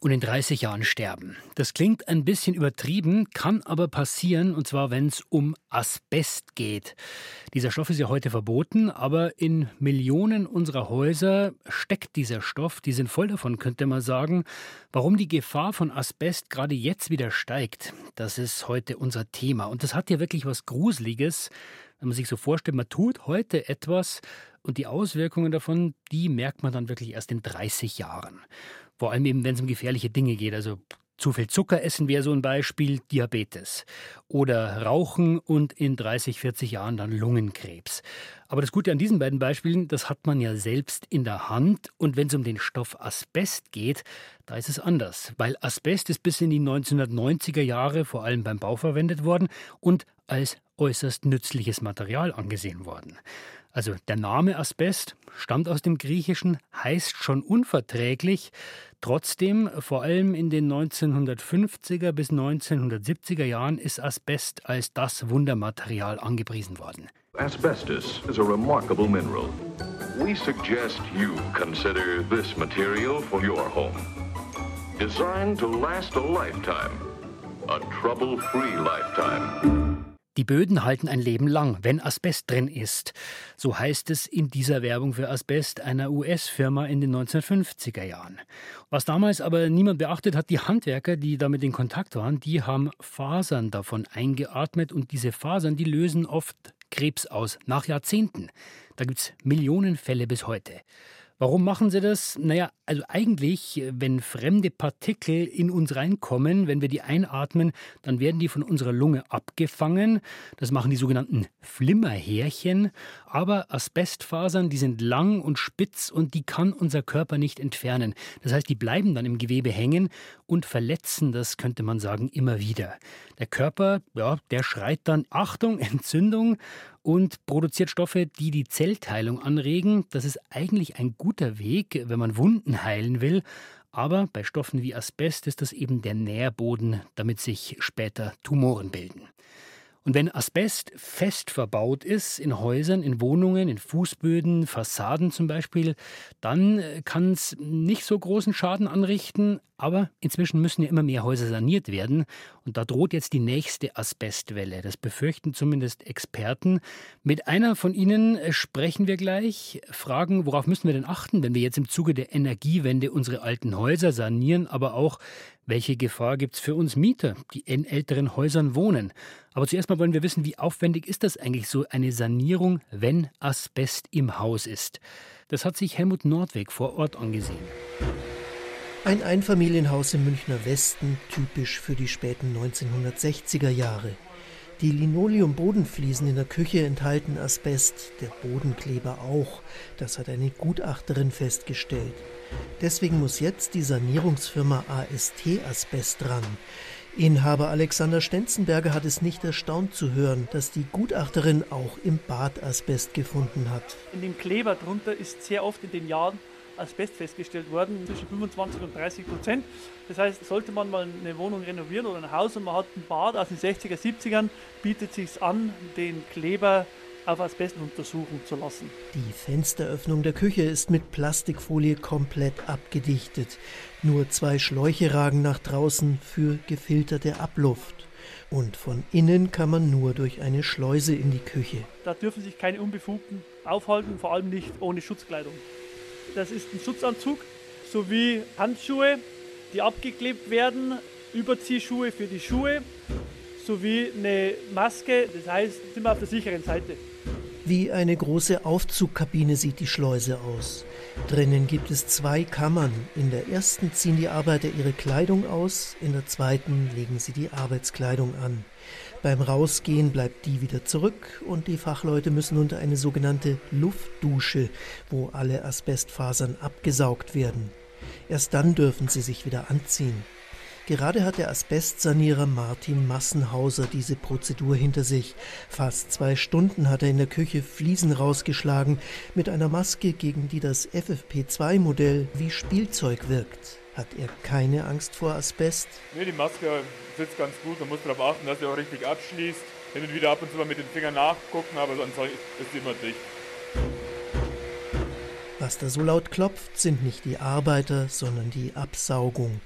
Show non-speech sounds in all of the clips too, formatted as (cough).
und in 30 Jahren sterben. Das klingt ein bisschen übertrieben, kann aber passieren, und zwar wenn es um Asbest geht. Dieser Stoff ist ja heute verboten, aber in Millionen unserer Häuser steckt dieser Stoff. Die sind voll davon, könnte man sagen. Warum die Gefahr von Asbest gerade jetzt wieder steigt, das ist heute unser Thema. Und das hat ja wirklich was Gruseliges, wenn man sich so vorstellt, man tut heute etwas und die Auswirkungen davon, die merkt man dann wirklich erst in 30 Jahren. Vor allem eben, wenn es um gefährliche Dinge geht. Also zu viel Zucker essen wäre so ein Beispiel, Diabetes. Oder Rauchen und in 30, 40 Jahren dann Lungenkrebs. Aber das Gute an diesen beiden Beispielen, das hat man ja selbst in der Hand. Und wenn es um den Stoff Asbest geht, da ist es anders. Weil Asbest ist bis in die 1990er Jahre vor allem beim Bau verwendet worden und als äußerst nützliches Material angesehen worden. Also der Name Asbest stammt aus dem Griechischen, heißt schon unverträglich. Trotzdem, vor allem in den 1950er bis 1970er Jahren, ist Asbest als das Wundermaterial angepriesen worden. Asbestos is a remarkable mineral. We suggest you consider this material for your home. Designed to last a lifetime. A trouble-free lifetime. Die Böden halten ein Leben lang, wenn Asbest drin ist. So heißt es in dieser Werbung für Asbest einer US-Firma in den 1950er Jahren. Was damals aber niemand beachtet hat, die Handwerker, die damit in Kontakt waren, die haben Fasern davon eingeatmet und diese Fasern, die lösen oft Krebs aus, nach Jahrzehnten. Da gibt es Millionen Fälle bis heute. Warum machen sie das? Naja, also eigentlich, wenn fremde Partikel in uns reinkommen, wenn wir die einatmen, dann werden die von unserer Lunge abgefangen. Das machen die sogenannten Flimmerhärchen. Aber Asbestfasern, die sind lang und spitz und die kann unser Körper nicht entfernen. Das heißt, die bleiben dann im Gewebe hängen und verletzen das, könnte man sagen, immer wieder. Der Körper, ja, der schreit dann Achtung, (laughs) Entzündung und produziert Stoffe, die die Zellteilung anregen. Das ist eigentlich ein guter Weg, wenn man Wunden heilen will. Aber bei Stoffen wie Asbest ist das eben der Nährboden, damit sich später Tumoren bilden. Und wenn Asbest fest verbaut ist in Häusern, in Wohnungen, in Fußböden, Fassaden zum Beispiel, dann äh, kann es nicht so großen Schaden anrichten. Aber inzwischen müssen ja immer mehr Häuser saniert werden. Und da droht jetzt die nächste Asbestwelle. Das befürchten zumindest Experten. Mit einer von ihnen äh, sprechen wir gleich. Fragen, worauf müssen wir denn achten, wenn wir jetzt im Zuge der Energiewende unsere alten Häuser sanieren, aber auch welche Gefahr gibt es für uns Mieter, die in älteren Häusern wohnen? Aber zuerst mal wollen wir wissen, wie aufwendig ist das eigentlich so eine Sanierung, wenn Asbest im Haus ist? Das hat sich Helmut Nordweg vor Ort angesehen. Ein Einfamilienhaus im Münchner Westen, typisch für die späten 1960er Jahre. Die Linoleum-Bodenfliesen in der Küche enthalten Asbest, der Bodenkleber auch. Das hat eine Gutachterin festgestellt. Deswegen muss jetzt die Sanierungsfirma AST Asbest dran. Inhaber Alexander Stenzenberger hat es nicht erstaunt zu hören, dass die Gutachterin auch im Bad Asbest gefunden hat. In dem Kleber drunter ist sehr oft in den Jahren Asbest festgestellt worden, zwischen 25 und 30 Prozent. Das heißt, sollte man mal eine Wohnung renovieren oder ein Haus und man hat ein Bad aus den 60er, 70ern, bietet sich an, den Kleber auf Asbest untersuchen zu lassen. Die Fensteröffnung der Küche ist mit Plastikfolie komplett abgedichtet. Nur zwei Schläuche ragen nach draußen für gefilterte Abluft. Und von innen kann man nur durch eine Schleuse in die Küche. Da dürfen sich keine Unbefugten aufhalten, vor allem nicht ohne Schutzkleidung. Das ist ein Schutzanzug sowie Handschuhe, die abgeklebt werden, Überziehschuhe für die Schuhe sowie eine Maske. Das heißt, sind wir auf der sicheren Seite. Wie eine große Aufzugkabine sieht die Schleuse aus. Drinnen gibt es zwei Kammern. In der ersten ziehen die Arbeiter ihre Kleidung aus, in der zweiten legen sie die Arbeitskleidung an. Beim Rausgehen bleibt die wieder zurück und die Fachleute müssen unter eine sogenannte Luftdusche, wo alle Asbestfasern abgesaugt werden. Erst dann dürfen sie sich wieder anziehen. Gerade hat der Asbestsanierer Martin Massenhauser diese Prozedur hinter sich. Fast zwei Stunden hat er in der Küche Fliesen rausgeschlagen mit einer Maske, gegen die das FFP2-Modell wie Spielzeug wirkt. Hat er keine Angst vor Asbest? Nee, die Maske sitzt ganz gut. Man muss darauf achten, dass sie auch richtig abschließt. Hin und wieder ab und zu mal mit den Fingern nachgucken, aber sonst ist sie immer dicht. Was da so laut klopft, sind nicht die Arbeiter, sondern die Absaugung.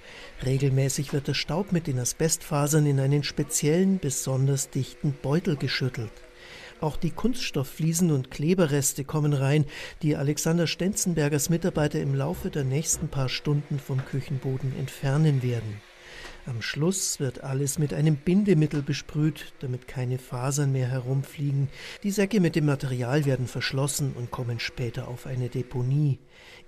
Regelmäßig wird der Staub mit den Asbestfasern in einen speziellen, besonders dichten Beutel geschüttelt. Auch die Kunststofffliesen und Kleberreste kommen rein, die Alexander Stenzenbergers Mitarbeiter im Laufe der nächsten paar Stunden vom Küchenboden entfernen werden. Am Schluss wird alles mit einem Bindemittel besprüht, damit keine Fasern mehr herumfliegen. Die Säcke mit dem Material werden verschlossen und kommen später auf eine Deponie.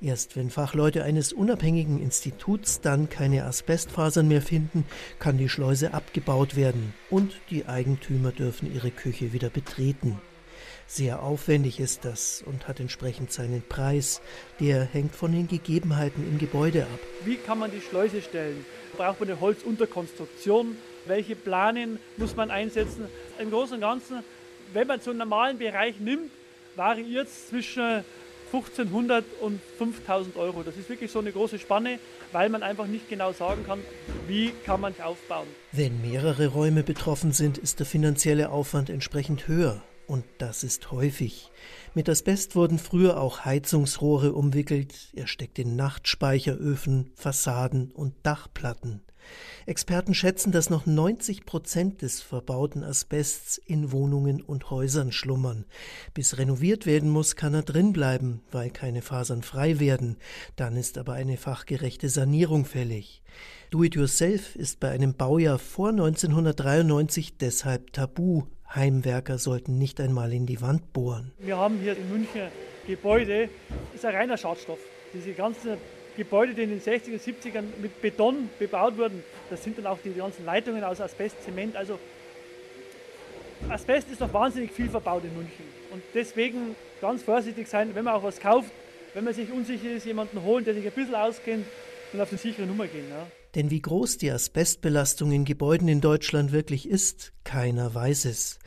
Erst wenn Fachleute eines unabhängigen Instituts dann keine Asbestfasern mehr finden, kann die Schleuse abgebaut werden und die Eigentümer dürfen ihre Küche wieder betreten. Sehr aufwendig ist das und hat entsprechend seinen Preis. Der hängt von den Gegebenheiten im Gebäude ab. Wie kann man die Schleuse stellen? Braucht man eine Holzunterkonstruktion? Welche Planen muss man einsetzen? Im Großen und Ganzen, wenn man so einen normalen Bereich nimmt, variiert es zwischen 1500 und 5000 Euro. Das ist wirklich so eine große Spanne, weil man einfach nicht genau sagen kann, wie kann man aufbauen. Wenn mehrere Räume betroffen sind, ist der finanzielle Aufwand entsprechend höher. Und das ist häufig. Mit Asbest wurden früher auch Heizungsrohre umwickelt, er steckt in Nachtspeicheröfen, Fassaden und Dachplatten. Experten schätzen, dass noch 90 Prozent des verbauten Asbests in Wohnungen und Häusern schlummern. Bis renoviert werden muss, kann er drin bleiben, weil keine Fasern frei werden. Dann ist aber eine fachgerechte Sanierung fällig. Do-it-yourself ist bei einem Baujahr vor 1993 deshalb tabu. Heimwerker sollten nicht einmal in die Wand bohren. Wir haben hier in München Gebäude, das ist ein reiner Schadstoff. Diese ganzen Gebäude, die in den 60er, 70ern mit Beton bebaut wurden, das sind dann auch die ganzen Leitungen aus Asbest, Zement. Also Asbest ist noch wahnsinnig viel verbaut in München. Und deswegen ganz vorsichtig sein, wenn man auch was kauft, wenn man sich unsicher ist, jemanden holen, der sich ein bisschen auskennt und auf eine sichere Nummer gehen. Ja. Denn wie groß die Asbestbelastung in Gebäuden in Deutschland wirklich ist, keiner weiß es.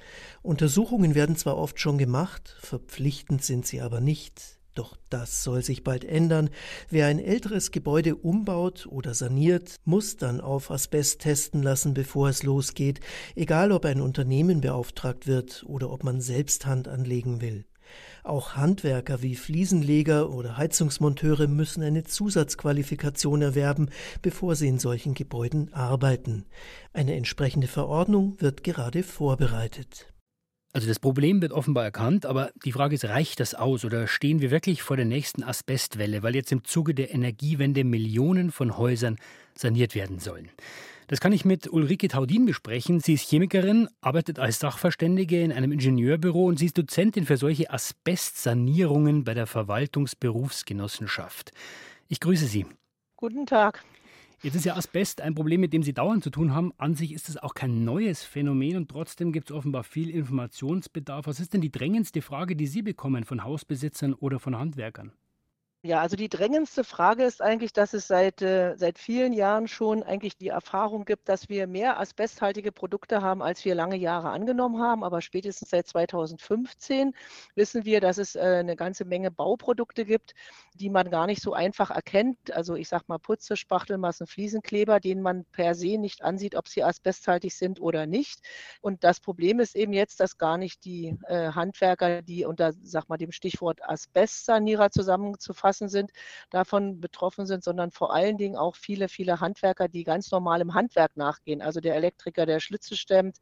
Untersuchungen werden zwar oft schon gemacht, verpflichtend sind sie aber nicht. Doch das soll sich bald ändern. Wer ein älteres Gebäude umbaut oder saniert, muss dann auf Asbest testen lassen, bevor es losgeht, egal ob ein Unternehmen beauftragt wird oder ob man selbst Hand anlegen will. Auch Handwerker wie Fliesenleger oder Heizungsmonteure müssen eine Zusatzqualifikation erwerben, bevor sie in solchen Gebäuden arbeiten. Eine entsprechende Verordnung wird gerade vorbereitet. Also das Problem wird offenbar erkannt, aber die Frage ist, reicht das aus oder stehen wir wirklich vor der nächsten Asbestwelle, weil jetzt im Zuge der Energiewende Millionen von Häusern saniert werden sollen? Das kann ich mit Ulrike Taudin besprechen. Sie ist Chemikerin, arbeitet als Sachverständige in einem Ingenieurbüro und sie ist Dozentin für solche Asbestsanierungen bei der Verwaltungsberufsgenossenschaft. Ich grüße Sie. Guten Tag. Jetzt ist ja Asbest ein Problem, mit dem Sie dauernd zu tun haben. An sich ist es auch kein neues Phänomen und trotzdem gibt es offenbar viel Informationsbedarf. Was ist denn die drängendste Frage, die Sie bekommen von Hausbesitzern oder von Handwerkern? Ja, also die drängendste Frage ist eigentlich, dass es seit, äh, seit vielen Jahren schon eigentlich die Erfahrung gibt, dass wir mehr asbesthaltige Produkte haben, als wir lange Jahre angenommen haben. Aber spätestens seit 2015 wissen wir, dass es äh, eine ganze Menge Bauprodukte gibt, die man gar nicht so einfach erkennt. Also ich sage mal Putze, Spachtelmassen, Fliesenkleber, denen man per se nicht ansieht, ob sie asbesthaltig sind oder nicht. Und das Problem ist eben jetzt, dass gar nicht die äh, Handwerker, die unter, sag mal, dem Stichwort Asbestsanierer zusammenzufassen, Straßen sind, davon betroffen sind, sondern vor allen Dingen auch viele, viele Handwerker, die ganz normal im Handwerk nachgehen. Also der Elektriker, der Schlitze stemmt,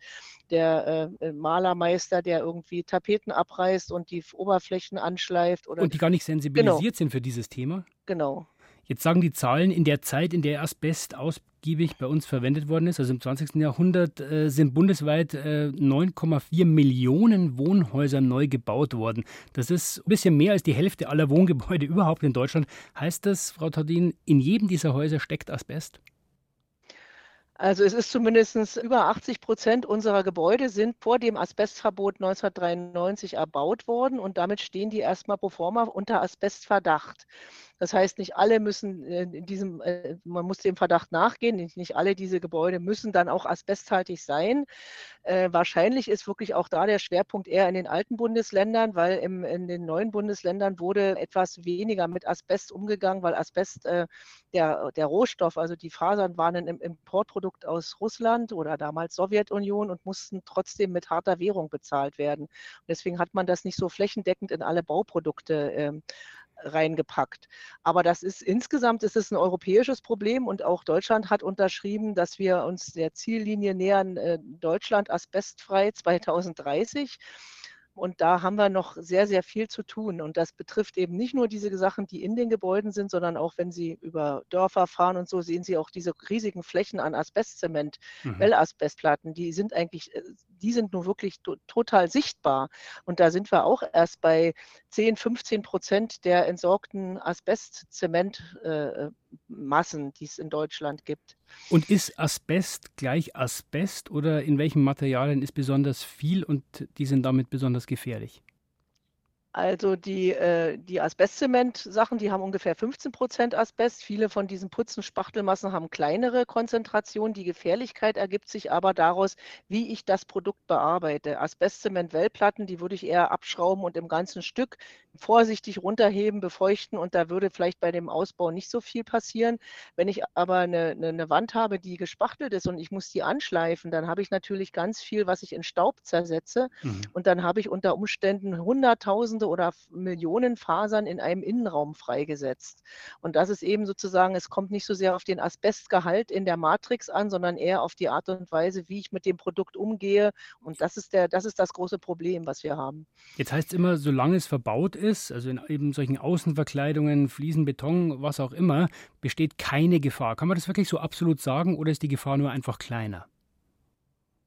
der äh, Malermeister, der irgendwie Tapeten abreißt und die Oberflächen anschleift. Oder und die gar nicht sensibilisiert genau. sind für dieses Thema? Genau. Jetzt sagen die Zahlen, in der Zeit, in der Asbest ausgiebig bei uns verwendet worden ist, also im 20. Jahrhundert, äh, sind bundesweit äh, 9,4 Millionen Wohnhäuser neu gebaut worden. Das ist ein bisschen mehr als die Hälfte aller Wohngebäude (laughs) überhaupt in Deutschland. Heißt das, Frau Tordin, in jedem dieser Häuser steckt Asbest? Also es ist zumindest über 80 Prozent unserer Gebäude sind vor dem Asbestverbot 1993 erbaut worden und damit stehen die erstmal pro forma unter Asbestverdacht. Das heißt, nicht alle müssen äh, in diesem, äh, man muss dem Verdacht nachgehen, nicht alle diese Gebäude müssen dann auch asbesthaltig sein. Äh, wahrscheinlich ist wirklich auch da der Schwerpunkt eher in den alten Bundesländern, weil im, in den neuen Bundesländern wurde etwas weniger mit Asbest umgegangen, weil Asbest der, der Rohstoff, also die Fasern waren ein Importprodukt aus Russland oder damals Sowjetunion und mussten trotzdem mit harter Währung bezahlt werden. Und deswegen hat man das nicht so flächendeckend in alle Bauprodukte äh, reingepackt. Aber das ist insgesamt ist es ein europäisches Problem und auch Deutschland hat unterschrieben, dass wir uns der Ziellinie nähern, äh, Deutschland asbestfrei (laughs) 2030. Und da haben wir noch sehr, sehr viel zu tun. Und das betrifft eben nicht nur diese Sachen, die in den Gebäuden sind, sondern auch, wenn Sie über Dörfer fahren und so, sehen Sie auch diese riesigen Flächen an Asbestzement, mhm. Wellasbestplatten. Die sind eigentlich, äh, die sind nur wirklich total sichtbar. Und da sind wir auch erst bei 10, 15 Prozent der entsorgten Asbestzementmassen, äh, die es in Deutschland gibt. Und ist Asbest gleich Asbest oder in welchen Materialien ist besonders viel und die sind damit besonders gefährlich? Also die, äh, die Asbestzement-Sachen, die haben ungefähr 15 Prozent Asbest. Viele von diesen Putzen, Spachtelmassen haben kleinere Konzentrationen. Die Gefährlichkeit ergibt sich aber daraus, wie ich das Produkt bearbeite. Asbestzement-Wellplatten, die würde ich eher abschrauben und im ganzen Stück vorsichtig runterheben, befeuchten und da würde vielleicht bei dem Ausbau nicht so viel passieren. Wenn ich aber eine, eine, eine Wand habe, die gespachtelt ist und ich muss die anschleifen, dann habe ich natürlich ganz viel, was ich in Staub zersetze mhm. und dann habe ich unter Umständen hunderttausende Tausende oder Millionen Fasern in einem Innenraum freigesetzt. Und das ist eben sozusagen, es kommt nicht so sehr auf den Asbestgehalt in der Matrix an, sondern eher auf die Art und Weise, wie ich mit dem Produkt umgehe. Und das ist, der, das, ist das große Problem, was wir haben. Jetzt heißt es immer, solange es verbaut ist, also in eben solchen Außenverkleidungen, Fliesen, Beton, was auch immer, besteht keine Gefahr. Kann man das wirklich so absolut sagen oder ist die Gefahr nur einfach kleiner?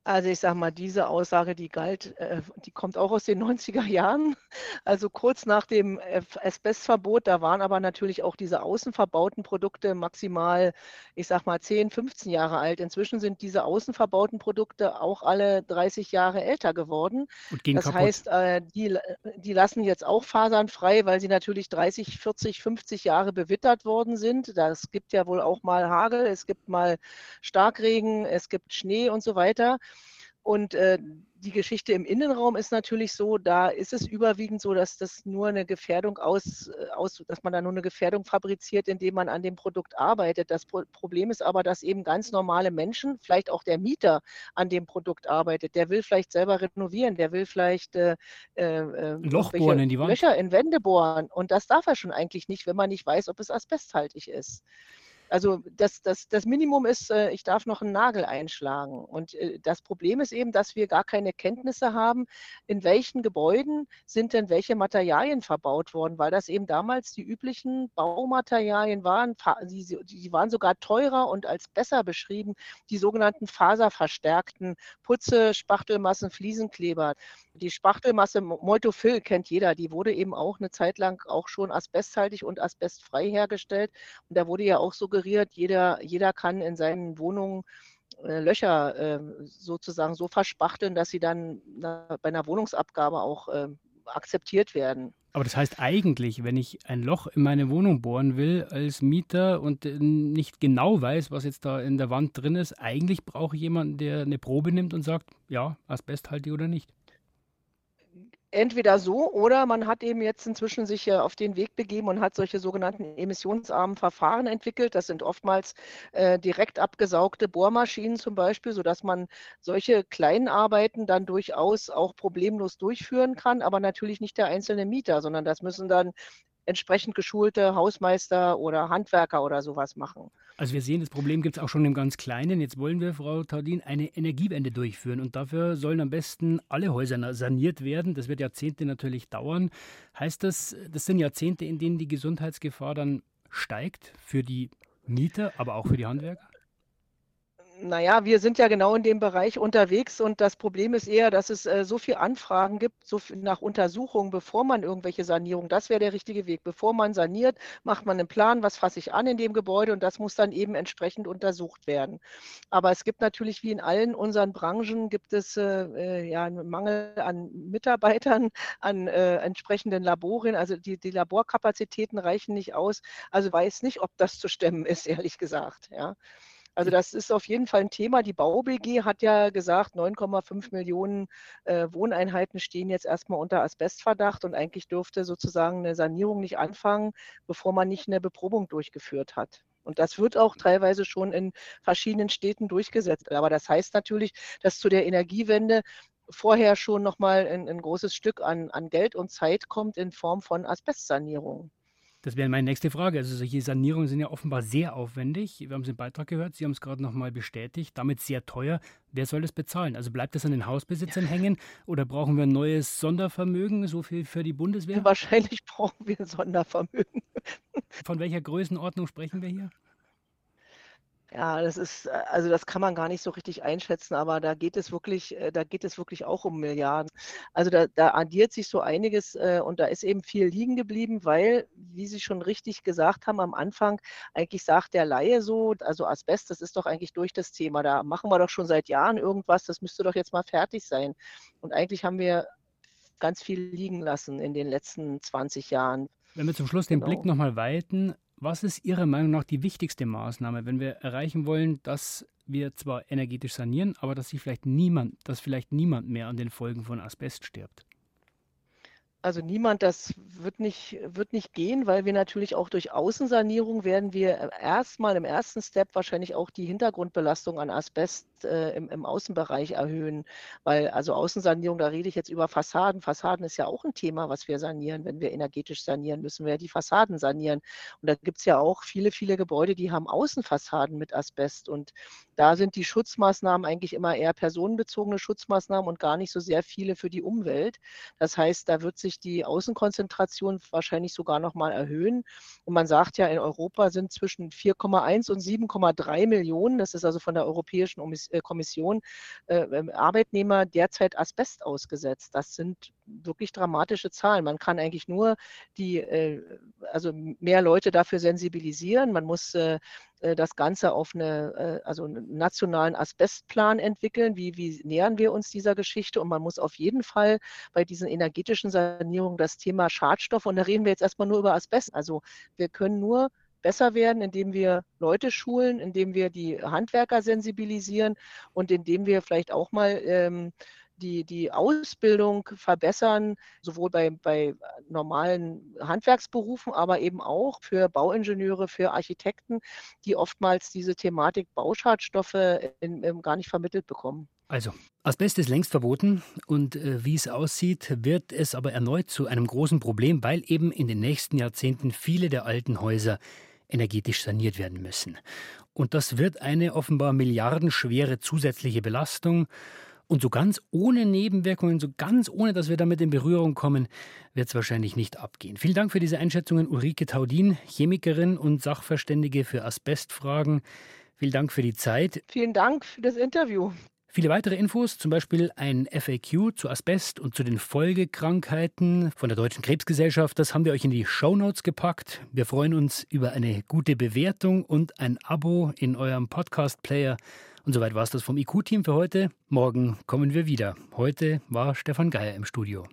Also ich sage mal, diese Aussage, die galt, äh, die kommt auch aus den (laughs) 90er Jahren, also kurz nach dem Asbestverbot. Da waren aber natürlich auch diese außen verbauten Produkte maximal, ich sage mal, 10, 15 Jahre alt. Inzwischen sind diese außen verbauten Produkte auch alle 30 Jahre älter geworden. das kaputt. heißt, äh, die, die lassen jetzt auch Fasern frei, weil sie natürlich 30, 40, 50 Jahre bewittert worden sind. Das gibt ja wohl auch mal Hagel, es gibt mal Starkregen, es gibt Schnee und so weiter. Und äh, die Geschichte im Innenraum ist natürlich so, da ist es überwiegend so, dass das nur eine Gefährdung aus, äh, aus dass man da nur eine Gefährdung fabriziert, indem man an dem Produkt arbeitet. Das Pro Problem ist aber, dass eben ganz normale Menschen, vielleicht auch der Mieter, an dem Produkt arbeitet. Der will vielleicht selber renovieren, der will vielleicht äh, äh, äh Loch bohren in die Wand. Löcher in Wände bohren. Und das darf er schon eigentlich nicht, wenn man nicht weiß, ob es asbesthaltig ist. Also das, das, das Minimum ist, äh, ich darf noch einen Nagel einschlagen. Und äh, das Problem ist eben, dass wir gar keine Kenntnisse haben, in welchen Gebäuden sind denn welche Materialien verbaut worden, weil das eben damals die üblichen Baumaterialien waren. Die, die waren sogar teurer und als besser beschrieben, die sogenannten faserverstärkten Putze, Spachtelmassen, Fliesenkleber. Die Spachtelmasse Moltofil kennt jeder, die wurde eben auch eine Zeit lang auch schon asbesthaltig und asbestfrei hergestellt. Und da wurde ja auch suggeriert, jeder, jeder kann in seinen Wohnungen äh, Löcher äh, sozusagen so verspachteln, dass sie dann na, bei einer Wohnungsabgabe auch äh, akzeptiert werden. Aber das heißt eigentlich, wenn ich ein Loch in meine Wohnung bohren will als Mieter und äh, nicht genau weiß, was jetzt da in der Wand drin ist, eigentlich brauche ich jemanden, der eine Probe nimmt und sagt, ja, asbesthaltig oder nicht entweder so oder man hat eben jetzt inzwischen sich auf den Weg begeben und hat solche sogenannten emissionsarmen Verfahren entwickelt. Das sind oftmals äh, direkt abgesaugte Bohrmaschinen zum Beispiel, sodass man solche kleinen Arbeiten dann durchaus auch problemlos durchführen kann, aber natürlich nicht der einzelne Mieter, sondern das müssen dann entsprechend geschulte Hausmeister oder Handwerker oder sowas machen. Also wir sehen, das Problem gibt es auch schon im ganz Kleinen. Jetzt wollen wir, Frau Taudin, eine Energiewende durchführen und dafür sollen am besten alle Häuser saniert werden. Das wird Jahrzehnte natürlich dauern. Heißt das, das sind Jahrzehnte, in denen die Gesundheitsgefahr dann steigt für die Mieter, aber auch für die Handwerker? Naja, wir sind ja genau in dem Bereich unterwegs und das Problem ist eher, dass es äh, so viele Anfragen gibt, so viel nach Untersuchungen, bevor man irgendwelche Sanierungen, das wäre der richtige Weg. Bevor man saniert, macht man einen Plan, was fasse ich an in dem Gebäude und das muss dann eben entsprechend untersucht werden. Aber es gibt natürlich, wie in allen unseren Branchen, gibt es äh, äh ja einen Mangel an Mitarbeitern, (laughs) an äh, entsprechenden Laboren. Also die, die Laborkapazitäten reichen nicht aus. Also weiß nicht, ob das zu stemmen ist, (laughs) ehrlich gesagt. Ja. Also das ist auf jeden Fall ein Thema. Die BauBG hat ja gesagt, 9,5 Millionen äh, Wohneinheiten stehen jetzt erstmal unter Asbestverdacht und eigentlich dürfte sozusagen eine Sanierung nicht anfangen, bevor man nicht eine Beprobung durchgeführt hat. Und das wird auch teilweise schon in verschiedenen Städten durchgesetzt. Aber das heißt natürlich, dass zu der Energiewende vorher schon nochmal ein, ein großes Stück an, an Geld und Zeit kommt in Form von Asbestsanierung. Das wäre meine nächste Frage. Also solche Sanierungen sind ja offenbar sehr aufwendig. Wir haben es im Beitrag gehört, Sie haben es gerade nochmal bestätigt, damit sehr teuer. Wer soll das bezahlen? Also bleibt das an den Hausbesitzern ja. hängen oder brauchen wir ein neues Sondervermögen, so viel für die Bundeswehr? Wahrscheinlich brauchen wir ein Sondervermögen. Von welcher Größenordnung sprechen wir hier? Ja, das ist, äh, also das kann man gar nicht so richtig einschätzen, aber da geht es wirklich, äh, da geht es wirklich auch um Milliarden. Also da, da addiert sich so einiges äh, und da ist eben viel liegen geblieben, weil, wie Sie schon richtig gesagt haben am Anfang, eigentlich sagt der Laie so, also Asbest, das ist doch eigentlich durch das Thema. Da machen wir doch schon seit Jahren irgendwas, das müsste doch jetzt mal fertig sein. Und eigentlich haben wir ganz viel liegen lassen in den letzten 20 Jahren. Wenn wir zum Schluss den genau. Blick nochmal weiten, was ist Ihrer Meinung nach die wichtigste Maßnahme, wenn wir erreichen wollen, dass wir zwar energetisch sanieren, aber dass sich vielleicht niemand, dass vielleicht niemand mehr an den Folgen von Asbest stirbt? Also niemand, das wird nicht, wird nicht gehen, weil wir natürlich auch durch Außensanierung werden wir erstmal im ersten Step wahrscheinlich auch die Hintergrundbelastung an Asbest äh, im, im, Außenbereich erhöhen. Weil also Außensanierung, da rede ich jetzt über Fassaden. Fassaden ist ja auch ein Thema, was wir sanieren. Wenn wir energetisch sanieren, müssen wir ja die Fassaden sanieren. Und da gibt es ja auch viele, viele Gebäude, die haben Außenfassaden mit Asbest. Und da sind die Schutzmaßnahmen eigentlich immer eher personenbezogene Schutzmaßnahmen und gar nicht so sehr viele für die Umwelt. Das heißt, da wird sich die Außenkonzentration wahrscheinlich sogar noch mal erhöhen. Und man sagt ja, in Europa sind zwischen 4,1 und 7,3 Millionen, das ist also von der Europäischen äh, Kommission, äh, ähm, Arbeitnehmer derzeit Asbest ausgesetzt. Das sind wirklich dramatische Zahlen. Man kann eigentlich nur die, äh, also mehr Leute dafür sensibilisieren. Man muss äh, äh, das Ganze auf eine, also einen nationalen Asbestplan entwickeln. Wie, wie nähern wir uns dieser Geschichte? Und man muss auf jeden Fall bei diesen energetischen Sanierungen das Thema Schadstoffe, und da reden wir jetzt erstmal nur über Asbest. Also wir können nur besser werden, indem wir Leute schulen, indem wir die Handwerker sensibilisieren und indem wir vielleicht auch mal ähm, die, die Ausbildung verbessern, sowohl bei, bei normalen Handwerksberufen, aber eben auch für Bauingenieure, für Architekten, die oftmals diese Thematik Bauschadstoffe in, in gar nicht vermittelt bekommen. Also, Asbest ist längst verboten und äh, wie es aussieht, wird es aber erneut zu einem großen Problem, weil eben in den nächsten Jahrzehnten viele der alten Häuser energetisch saniert werden müssen. Und das wird eine offenbar milliardenschwere zusätzliche Belastung. Und so ganz ohne Nebenwirkungen, so ganz ohne, dass wir damit in Berührung kommen, wird es wahrscheinlich nicht abgehen. Vielen Dank für diese Einschätzungen, Ulrike Taudin, Chemikerin und Sachverständige für Asbestfragen. Vielen Dank für die Zeit. Vielen Dank für das Interview. Viele weitere Infos, zum Beispiel ein FAQ zu Asbest und zu den Folgekrankheiten von der Deutschen Krebsgesellschaft, das haben wir euch in die Shownotes gepackt. Wir freuen uns über eine gute Bewertung und ein Abo in eurem Podcast-Player. Und soweit war es das vom IQ-Team für heute. Morgen kommen wir wieder. Heute war Stefan Geier im Studio.